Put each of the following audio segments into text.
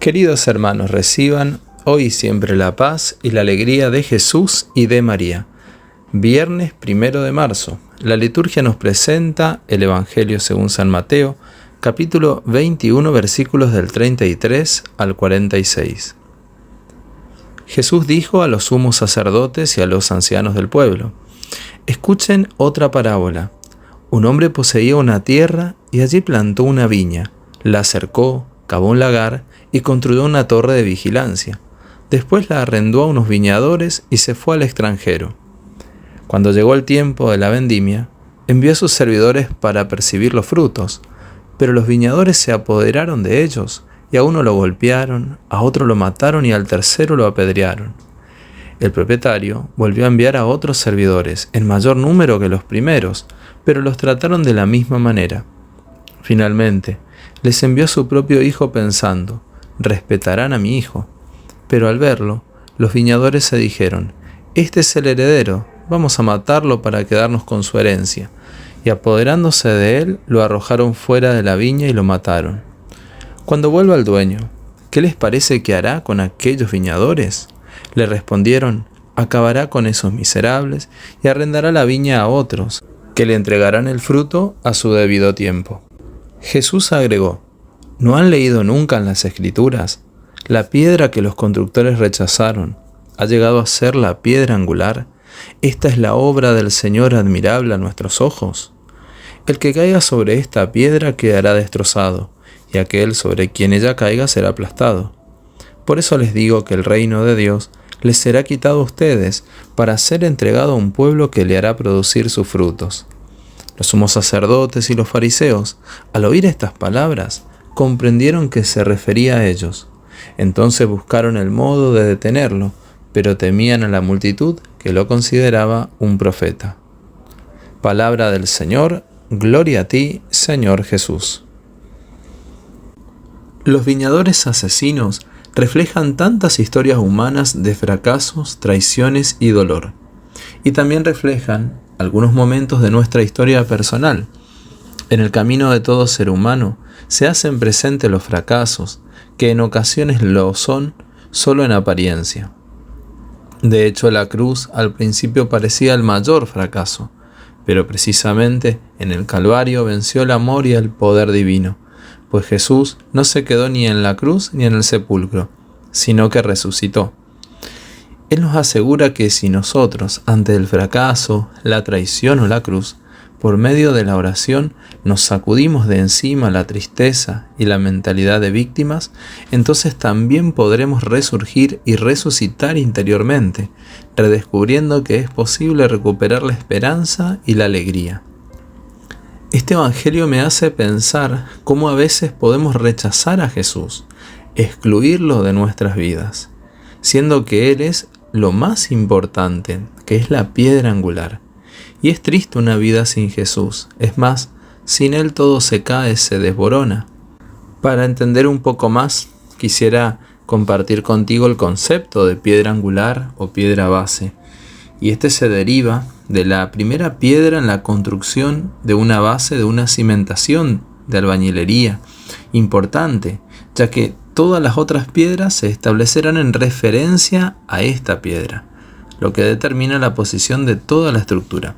Queridos hermanos, reciban hoy siempre la paz y la alegría de Jesús y de María. Viernes primero de marzo. La liturgia nos presenta el Evangelio según San Mateo, capítulo 21, versículos del 33 al 46. Jesús dijo a los sumos sacerdotes y a los ancianos del pueblo, Escuchen otra parábola. Un hombre poseía una tierra y allí plantó una viña, la cercó, cavó un lagar y construyó una torre de vigilancia. Después la arrendó a unos viñadores y se fue al extranjero. Cuando llegó el tiempo de la vendimia, envió a sus servidores para percibir los frutos, pero los viñadores se apoderaron de ellos, y a uno lo golpearon, a otro lo mataron y al tercero lo apedrearon. El propietario volvió a enviar a otros servidores, en mayor número que los primeros, pero los trataron de la misma manera. Finalmente, les envió a su propio hijo pensando, respetarán a mi hijo. Pero al verlo, los viñadores se dijeron, Este es el heredero, vamos a matarlo para quedarnos con su herencia. Y apoderándose de él, lo arrojaron fuera de la viña y lo mataron. Cuando vuelva el dueño, ¿qué les parece que hará con aquellos viñadores? Le respondieron, acabará con esos miserables y arrendará la viña a otros, que le entregarán el fruto a su debido tiempo. Jesús agregó, ¿no han leído nunca en las Escrituras? La piedra que los constructores rechazaron ha llegado a ser la piedra angular. Esta es la obra del Señor admirable a nuestros ojos. El que caiga sobre esta piedra quedará destrozado, y aquel sobre quien ella caiga será aplastado. Por eso les digo que el reino de Dios les será quitado a ustedes para ser entregado a un pueblo que le hará producir sus frutos. Los sumos sacerdotes y los fariseos, al oír estas palabras, comprendieron que se refería a ellos. Entonces buscaron el modo de detenerlo, pero temían a la multitud que lo consideraba un profeta. Palabra del Señor, gloria a ti, Señor Jesús. Los viñadores asesinos reflejan tantas historias humanas de fracasos, traiciones y dolor. Y también reflejan algunos momentos de nuestra historia personal. En el camino de todo ser humano se hacen presentes los fracasos, que en ocasiones lo son solo en apariencia. De hecho, la cruz al principio parecía el mayor fracaso, pero precisamente en el Calvario venció el amor y el poder divino, pues Jesús no se quedó ni en la cruz ni en el sepulcro, sino que resucitó. Él nos asegura que si nosotros, ante el fracaso, la traición o la cruz, por medio de la oración nos sacudimos de encima la tristeza y la mentalidad de víctimas, entonces también podremos resurgir y resucitar interiormente, redescubriendo que es posible recuperar la esperanza y la alegría. Este Evangelio me hace pensar cómo a veces podemos rechazar a Jesús, excluirlo de nuestras vidas, siendo que Él es lo más importante, que es la piedra angular. Y es triste una vida sin Jesús. Es más, sin Él todo se cae, se desborona. Para entender un poco más, quisiera compartir contigo el concepto de piedra angular o piedra base. Y este se deriva de la primera piedra en la construcción de una base de una cimentación de albañilería importante, ya que todas las otras piedras se establecerán en referencia a esta piedra lo que determina la posición de toda la estructura.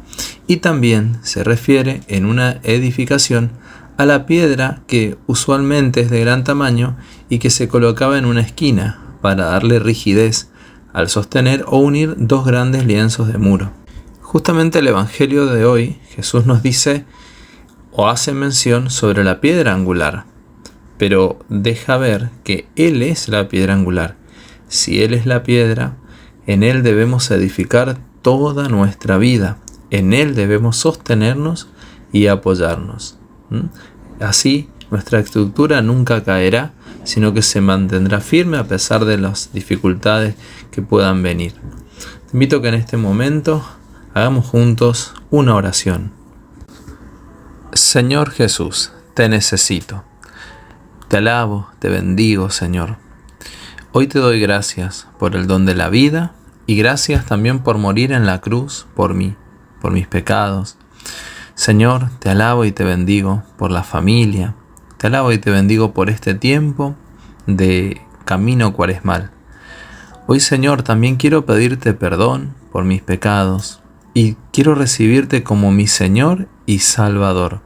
Y también se refiere en una edificación a la piedra que usualmente es de gran tamaño y que se colocaba en una esquina para darle rigidez al sostener o unir dos grandes lienzos de muro. Justamente el Evangelio de hoy Jesús nos dice o hace mención sobre la piedra angular, pero deja ver que Él es la piedra angular. Si Él es la piedra, en Él debemos edificar toda nuestra vida. En Él debemos sostenernos y apoyarnos. Así, nuestra estructura nunca caerá, sino que se mantendrá firme a pesar de las dificultades que puedan venir. Te invito a que en este momento hagamos juntos una oración. Señor Jesús, te necesito. Te alabo, te bendigo, Señor. Hoy te doy gracias por el don de la vida y gracias también por morir en la cruz por mí, por mis pecados. Señor, te alabo y te bendigo por la familia. Te alabo y te bendigo por este tiempo de camino cuaresmal. Hoy Señor también quiero pedirte perdón por mis pecados y quiero recibirte como mi Señor y Salvador.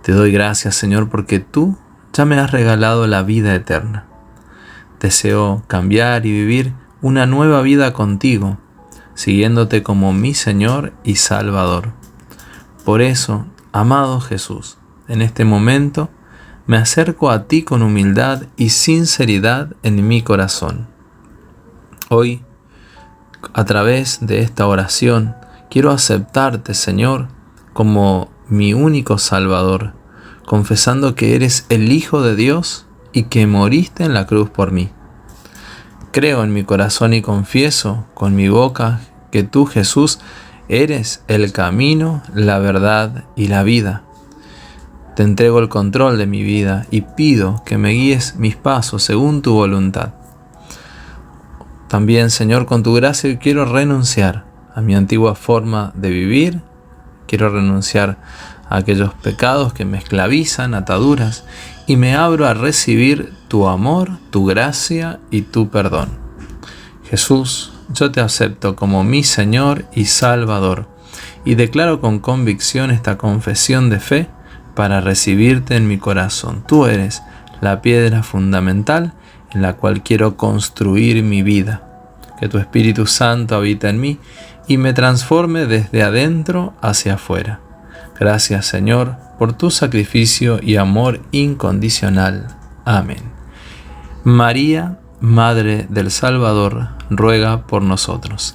Te doy gracias Señor porque tú ya me has regalado la vida eterna. Deseo cambiar y vivir una nueva vida contigo, siguiéndote como mi Señor y Salvador. Por eso, amado Jesús, en este momento me acerco a ti con humildad y sinceridad en mi corazón. Hoy, a través de esta oración, quiero aceptarte, Señor, como mi único Salvador, confesando que eres el Hijo de Dios y que moriste en la cruz por mí. Creo en mi corazón y confieso con mi boca que tú, Jesús, eres el camino, la verdad y la vida. Te entrego el control de mi vida y pido que me guíes mis pasos según tu voluntad. También, Señor, con tu gracia quiero renunciar a mi antigua forma de vivir, quiero renunciar a aquellos pecados que me esclavizan, ataduras, y me abro a recibir tu amor, tu gracia y tu perdón. Jesús, yo te acepto como mi Señor y Salvador, y declaro con convicción esta confesión de fe para recibirte en mi corazón. Tú eres la piedra fundamental en la cual quiero construir mi vida. Que tu Espíritu Santo habita en mí y me transforme desde adentro hacia afuera. Gracias Señor por tu sacrificio y amor incondicional. Amén. María, Madre del Salvador, ruega por nosotros.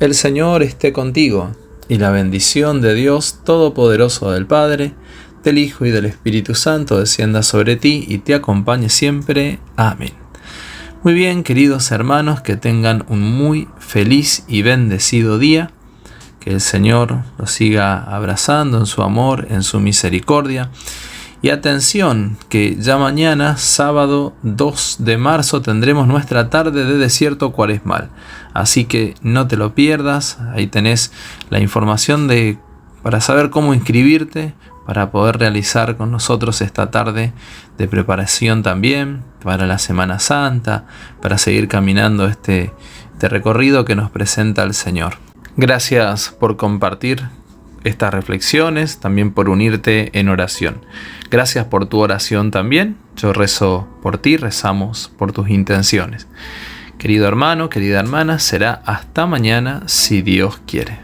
El Señor esté contigo, y la bendición de Dios Todopoderoso del Padre, del Hijo y del Espíritu Santo descienda sobre ti y te acompañe siempre. Amén. Muy bien, queridos hermanos, que tengan un muy feliz y bendecido día que el Señor los siga abrazando en su amor, en su misericordia. Y atención, que ya mañana, sábado 2 de marzo, tendremos nuestra tarde de desierto cuaresmal. Así que no te lo pierdas, ahí tenés la información de, para saber cómo inscribirte, para poder realizar con nosotros esta tarde de preparación también para la Semana Santa, para seguir caminando este, este recorrido que nos presenta el Señor. Gracias por compartir estas reflexiones, también por unirte en oración. Gracias por tu oración también. Yo rezo por ti, rezamos por tus intenciones. Querido hermano, querida hermana, será hasta mañana si Dios quiere.